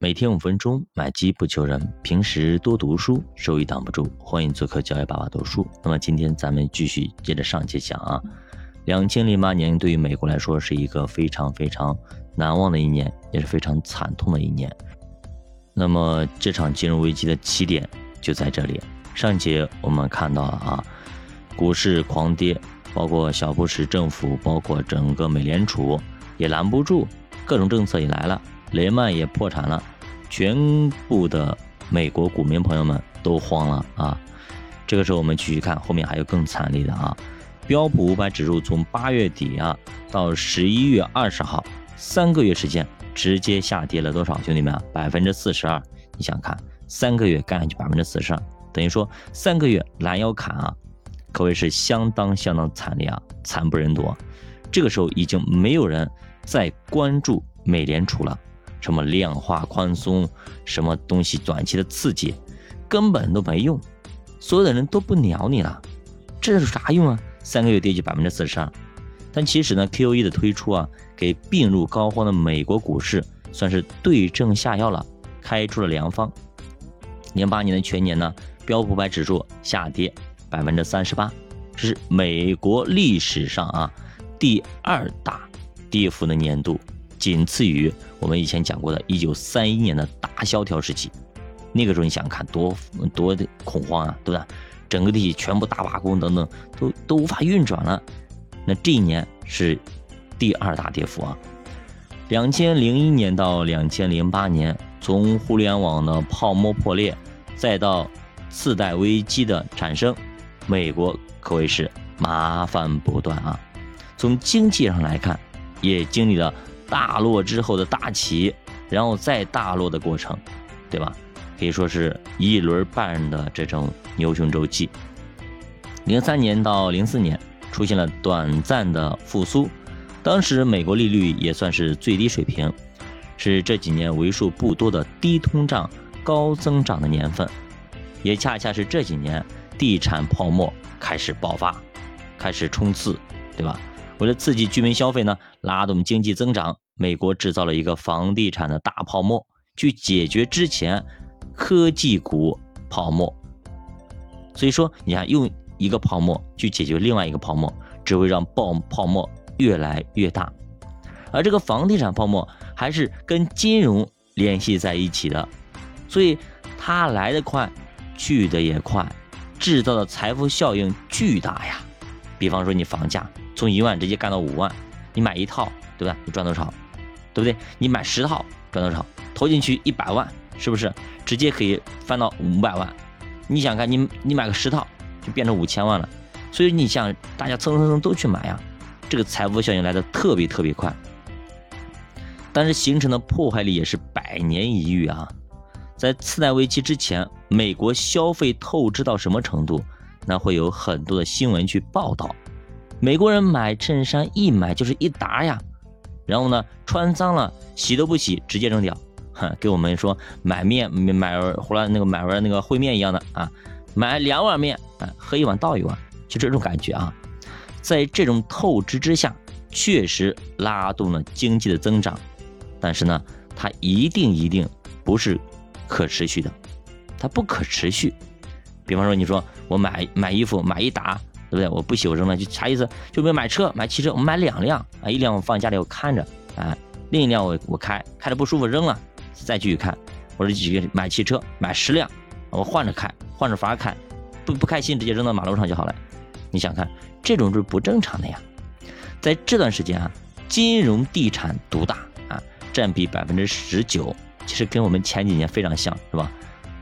每天五分钟，买机不求人。平时多读书，收益挡不住。欢迎做客教育爸爸读书。那么今天咱们继续接着上节讲啊。两千零八年对于美国来说是一个非常非常难忘的一年，也是非常惨痛的一年。那么这场金融危机的起点就在这里。上节我们看到了啊，股市狂跌，包括小布什政府，包括整个美联储也拦不住，各种政策也来了。雷曼也破产了，全部的美国股民朋友们都慌了啊！这个时候我们继续看，后面还有更惨烈的啊！标普五百指数从八月底啊到十一月二十号，三个月时间直接下跌了多少？兄弟们啊，百分之四十二！你想看，三个月干下去百分之四十二，等于说三个月拦腰砍啊，可谓是相当相当惨烈啊，惨不忍睹。这个时候已经没有人再关注美联储了。什么量化宽松，什么东西短期的刺激，根本都没用，所有的人都不鸟你了，这有啥用啊？三个月跌去百分之四十二，但其实呢，QE 的推出啊，给病入膏肓的美国股市算是对症下药了，开出了良方。零八年的全年呢，标普百指数下跌百分之三十八，这是美国历史上啊第二大跌幅的年度。仅次于我们以前讲过的1931年的大萧条时期，那个时候你想看多多的恐慌啊，对吧？整个地区全部大罢工等等，都都无法运转了。那这一年是第二大跌幅啊。2001年到2008年，从互联网的泡沫破裂，再到次贷危机的产生，美国可谓是麻烦不断啊。从经济上来看，也经历了。大落之后的大起，然后再大落的过程，对吧？可以说是一轮半的这种牛熊周期。零三年到零四年出现了短暂的复苏，当时美国利率也算是最低水平，是这几年为数不多的低通胀、高增长的年份，也恰恰是这几年地产泡沫开始爆发，开始冲刺，对吧？为了刺激居民消费呢，拉动经济增长，美国制造了一个房地产的大泡沫，去解决之前科技股泡沫。所以说，你看用一个泡沫去解决另外一个泡沫，只会让爆泡沫越来越大。而这个房地产泡沫还是跟金融联系在一起的，所以它来得快，去的也快，制造的财富效应巨大呀。比方说，你房价。从一万直接干到五万，你买一套，对吧？你赚多少？对不对？你买十套赚多少？投进去一百万，是不是直接可以翻到五百万？你想看，你你买个十套就变成五千万了。所以你想，大家蹭蹭蹭都去买呀，这个财富效应来的特别特别快。但是形成的破坏力也是百年一遇啊！在次贷危机之前，美国消费透支到什么程度？那会有很多的新闻去报道。美国人买衬衫一买就是一沓呀，然后呢，穿脏了洗都不洗，直接扔掉。哼，给我们说买面买回来那个买完那个烩面一样的啊，买两碗面啊，喝一碗倒一碗，就这种感觉啊。在这种透支之下，确实拉动了经济的增长，但是呢，它一定一定不是可持续的，它不可持续。比方说，你说我买买衣服买一打。对不对？我不洗我扔了，就啥意思？就比如买车买汽车，我买两辆啊，一辆我放家里我看着啊，另一辆我我开开的不舒服扔了，再继续开。或者几个买汽车买十辆，我换着开换着法开，不不开心直接扔到马路上就好了。你想看这种是不正常的呀。在这段时间啊，金融地产独大啊，占比百分之十九，其实跟我们前几年非常像是吧？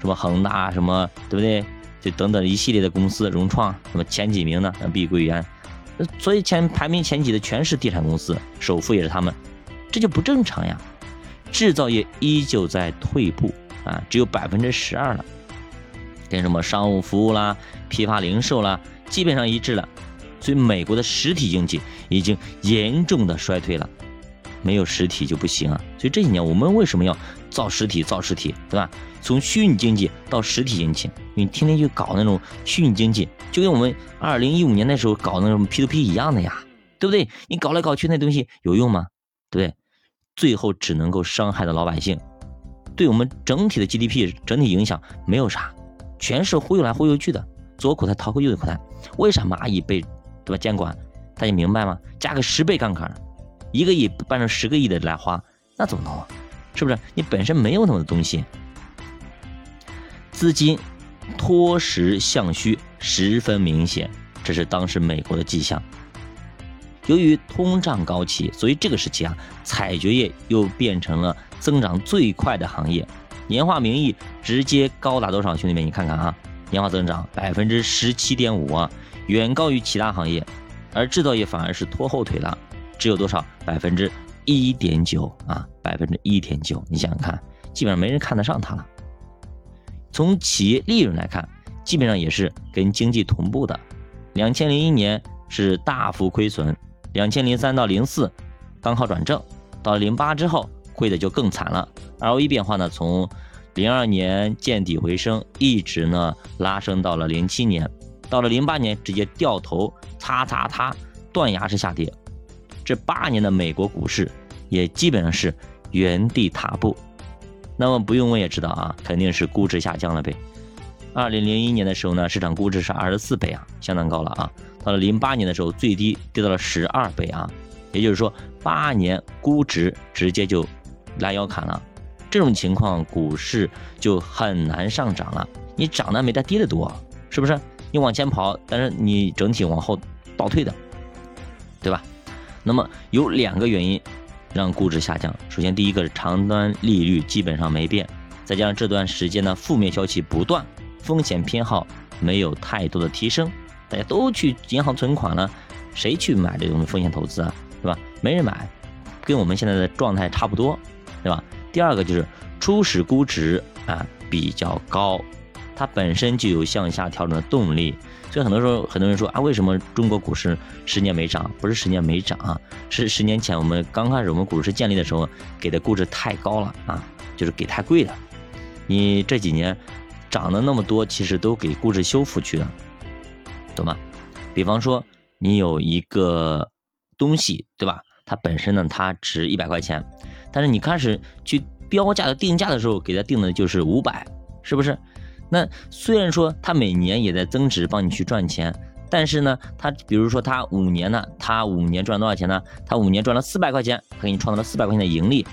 什么恒大什么对不对？等等一系列的公司，融创什么前几名呢？碧桂园，所以前排名前几的全是地产公司，首富也是他们，这就不正常呀。制造业依旧在退步啊，只有百分之十二了，跟什么商务服务啦、批发零售啦，基本上一致了。所以美国的实体经济已经严重的衰退了。没有实体就不行啊，所以这几年我们为什么要造实体、造实体，对吧？从虚拟经济到实体经济，你天天去搞那种虚拟经济，就跟我们二零一五年那时候搞那种 P to P 一样的呀，对不对？你搞来搞去那东西有用吗？对不对？最后只能够伤害到老百姓，对我们整体的 GDP 整体影响没有啥，全是忽悠来忽悠去的，左口袋掏个右口袋。为啥蚂蚁被对吧监管？大家明白吗？加个十倍杠杆，一个亿办成十个亿的来花，那怎么弄啊？是不是？你本身没有那么多东西，资金脱实向虚十分明显，这是当时美国的迹象。由于通胀高企，所以这个时期啊，采掘业又变成了增长最快的行业，年化名义直接高达多少？兄弟们，你看看啊，年化增长百分之十七点五啊，远高于其他行业，而制造业反而是拖后腿了，只有多少？百分之一点九啊，百分之一点九，你想想看，基本上没人看得上它了。从企业利润来看，基本上也是跟经济同步的，两千零一年是大幅亏损。两千零三到零四刚好转正，到了零八之后亏的就更惨了。ROE 变化呢，从零二年见底回升，一直呢拉升到了零七年，到了零八年直接掉头，擦擦擦，断崖式下跌。这八年的美国股市也基本上是原地踏步。那么不用问也知道啊，肯定是估值下降了呗。二零零一年的时候呢，市场估值是二十四倍啊，相当高了啊。到了零八年的时候，最低跌到了十二倍啊，也就是说八年估值直接就拉腰砍了。这种情况，股市就很难上涨了。你涨的没它跌的多，是不是？你往前跑，但是你整体往后倒退的，对吧？那么有两个原因让估值下降。首先，第一个是长端利率基本上没变，再加上这段时间呢负面消息不断，风险偏好没有太多的提升。大家都去银行存款了，谁去买这种风险投资啊？对吧？没人买，跟我们现在的状态差不多，对吧？第二个就是初始估值啊比较高，它本身就有向下调整的动力，所以很多时候很多人说啊，为什么中国股市十年没涨？不是十年没涨啊，是十年前我们刚开始我们股市建立的时候给的估值太高了啊，就是给太贵了。你这几年涨了那么多，其实都给估值修复去了。懂吗？比方说，你有一个东西，对吧？它本身呢，它值一百块钱，但是你开始去标价的定价的时候，给它定的就是五百，是不是？那虽然说它每年也在增值，帮你去赚钱，但是呢，它比如说它五年呢，它五年赚多少钱呢？它五年赚了四百块钱，它给你创造了四百块钱的盈利，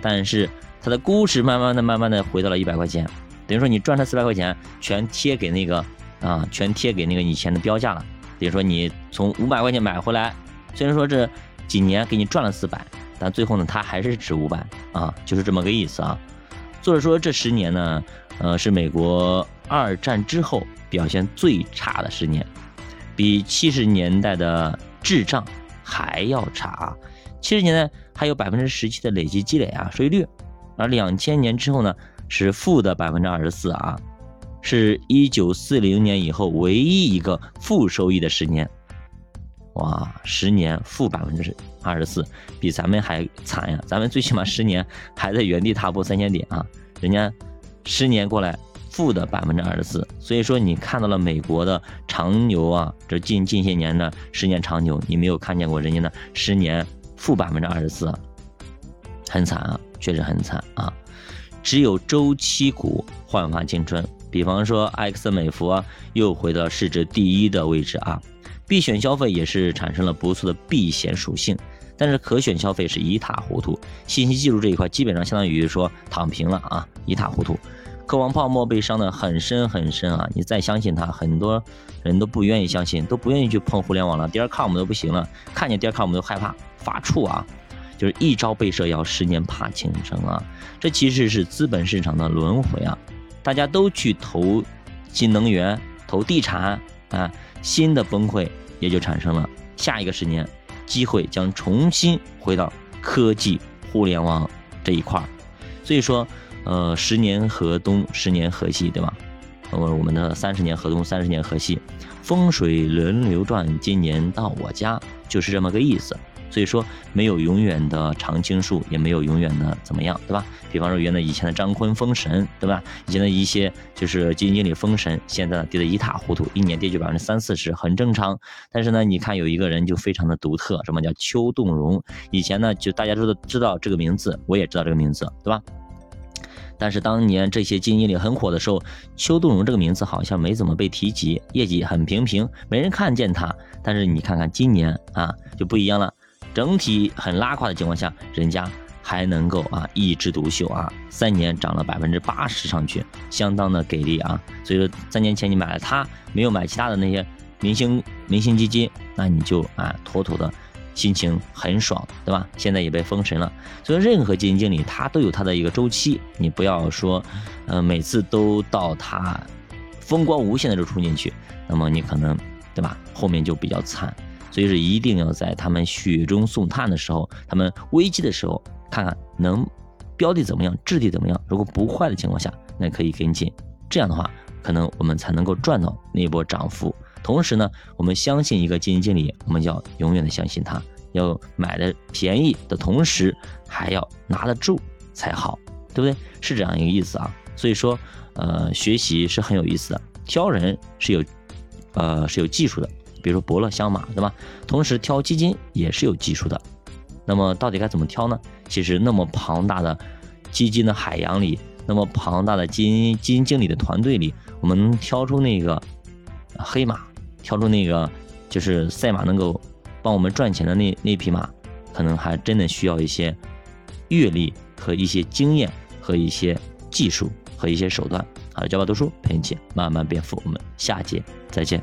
但是它的估值慢慢的、慢慢的回到了一百块钱，等于说你赚它四百块钱，全贴给那个。啊，全贴给那个以前的标价了。比如说你从五百块钱买回来，虽然说这几年给你赚了四百，但最后呢，它还是值五百啊，就是这么个意思啊。作者说这十年呢，呃，是美国二战之后表现最差的十年，比七十年代的滞胀还要差啊。七十年代还有百分之十七的累计积累啊，收益率，而两千年之后呢，是负的百分之二十四啊。是一九四零年以后唯一一个负收益的十年，哇，十年负百分之二十四，比咱们还惨呀！咱们最起码十年还在原地踏步三千点啊，人家十年过来负的百分之二十四，所以说你看到了美国的长牛啊，这近近些年的十年长牛，你没有看见过人家的十年负百分之二十四，很惨啊，确实很惨啊，只有周期股焕发青春。比方说，埃克森美孚，又回到市值第一的位置啊。必选消费也是产生了不错的避险属性，但是可选消费是一塌糊涂。信息技术这一块基本上相当于说躺平了啊，一塌糊涂。科王泡沫被伤得很深很深啊，你再相信它，很多人都不愿意相信，都不愿意去碰互联网了。第二看我们都不行了，看见第二看我们都害怕发怵啊，就是一朝被蛇咬，十年怕井绳啊。这其实是资本市场的轮回啊。大家都去投新能源、投地产啊，新的崩溃也就产生了。下一个十年，机会将重新回到科技、互联网这一块儿。所以说，呃，十年河东，十年河西，对吧？呃，我们的三十年河东，三十年河西，风水轮流转，今年到我家，就是这么个意思。所以说，没有永远的常青树，也没有永远的怎么样，对吧？比方说，原来以前的张坤封神，对吧？以前的一些就是基金经理封神，现在呢跌得一塌糊涂，一年跌去百分之三四十，很正常。但是呢，你看有一个人就非常的独特，什么叫邱栋荣？以前呢就大家都知道这个名字，我也知道这个名字，对吧？但是当年这些基金经理很火的时候，邱栋荣这个名字好像没怎么被提及，业绩很平平，没人看见他。但是你看看今年啊，就不一样了，整体很拉胯的情况下，人家还能够啊一枝独秀啊，三年涨了百分之八十上去，相当的给力啊。所以说三年前你买了它，没有买其他的那些明星明星基金，那你就啊妥妥的。心情很爽，对吧？现在也被封神了，所以任何基金经理他都有他的一个周期，你不要说，呃，每次都到他风光无限的时候冲进去，那么你可能，对吧？后面就比较惨，所以是一定要在他们雪中送炭的时候，他们危机的时候，看看能标的怎么样，质地怎么样，如果不坏的情况下，那可以跟进，这样的话，可能我们才能够赚到那波涨幅。同时呢，我们相信一个基金经理，我们要永远的相信他，要买的便宜的同时，还要拿得住才好，对不对？是这样一个意思啊。所以说，呃，学习是很有意思的，挑人是有，呃，是有技术的。比如说伯乐相马，对吧？同时挑基金也是有技术的。那么到底该怎么挑呢？其实那么庞大的基金的海洋里，那么庞大的基金基金经理的团队里，我们能挑出那个黑马。挑出那个就是赛马能够帮我们赚钱的那那匹马，可能还真的需要一些阅历和一些经验和一些技术和一些手段。好了，教爸读书陪你一起慢慢变富，我们下节再见。